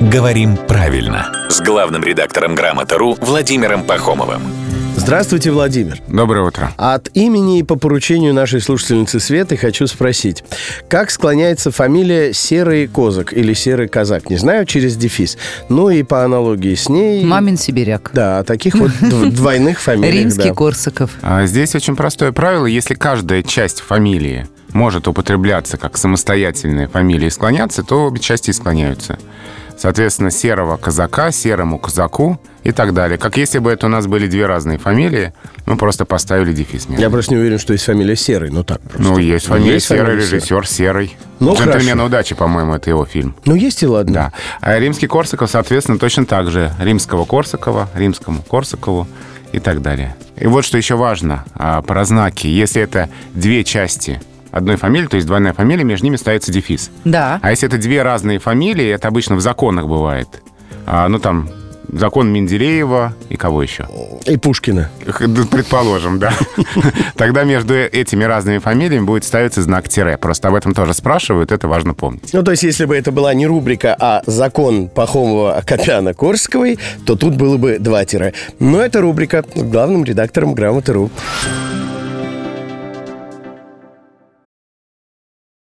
«Говорим правильно» с главным редактором «Грамота.ру» Владимиром Пахомовым. Здравствуйте, Владимир. Доброе утро. От имени и по поручению нашей слушательницы Светы хочу спросить. Как склоняется фамилия Серый Козак или Серый Казак? Не знаю, через дефис. Ну и по аналогии с ней... Мамин сибиряк. Да, таких вот дв- двойных фамилий. Римский Корсаков. А Здесь очень простое правило. Если каждая часть фамилии может употребляться как самостоятельная фамилия и склоняться, то обе части и склоняются. Соответственно, серого казака, серому казаку и так далее. Как если бы это у нас были две разные фамилии, мы просто поставили дефис между. Я просто не уверен, что есть фамилия Серый. Ну так просто. Ну, есть фамилия Есть Серый, фамилия режиссер Серый. Ну, «Джентльмены хорошо. удачи», по-моему, это его фильм. Ну есть и ладно. Да. А римский Корсаков, соответственно, точно так же. Римского Корсакова, римскому Корсакову и так далее. И вот что еще важно а, про знаки. Если это две части одной фамилии, то есть двойная фамилия, между ними ставится дефис. Да. А если это две разные фамилии, это обычно в законах бывает. А, ну, там, закон Менделеева и кого еще? И Пушкина. Предположим, да. Тогда между этими разными фамилиями будет ставиться знак тире. Просто об этом тоже спрашивают, это важно помнить. Ну, то есть, если бы это была не рубрика, а закон Пахомова, Акопяна, Корсаковой, то тут было бы два тире. Но это рубрика с главным редактором Грамоты.ру.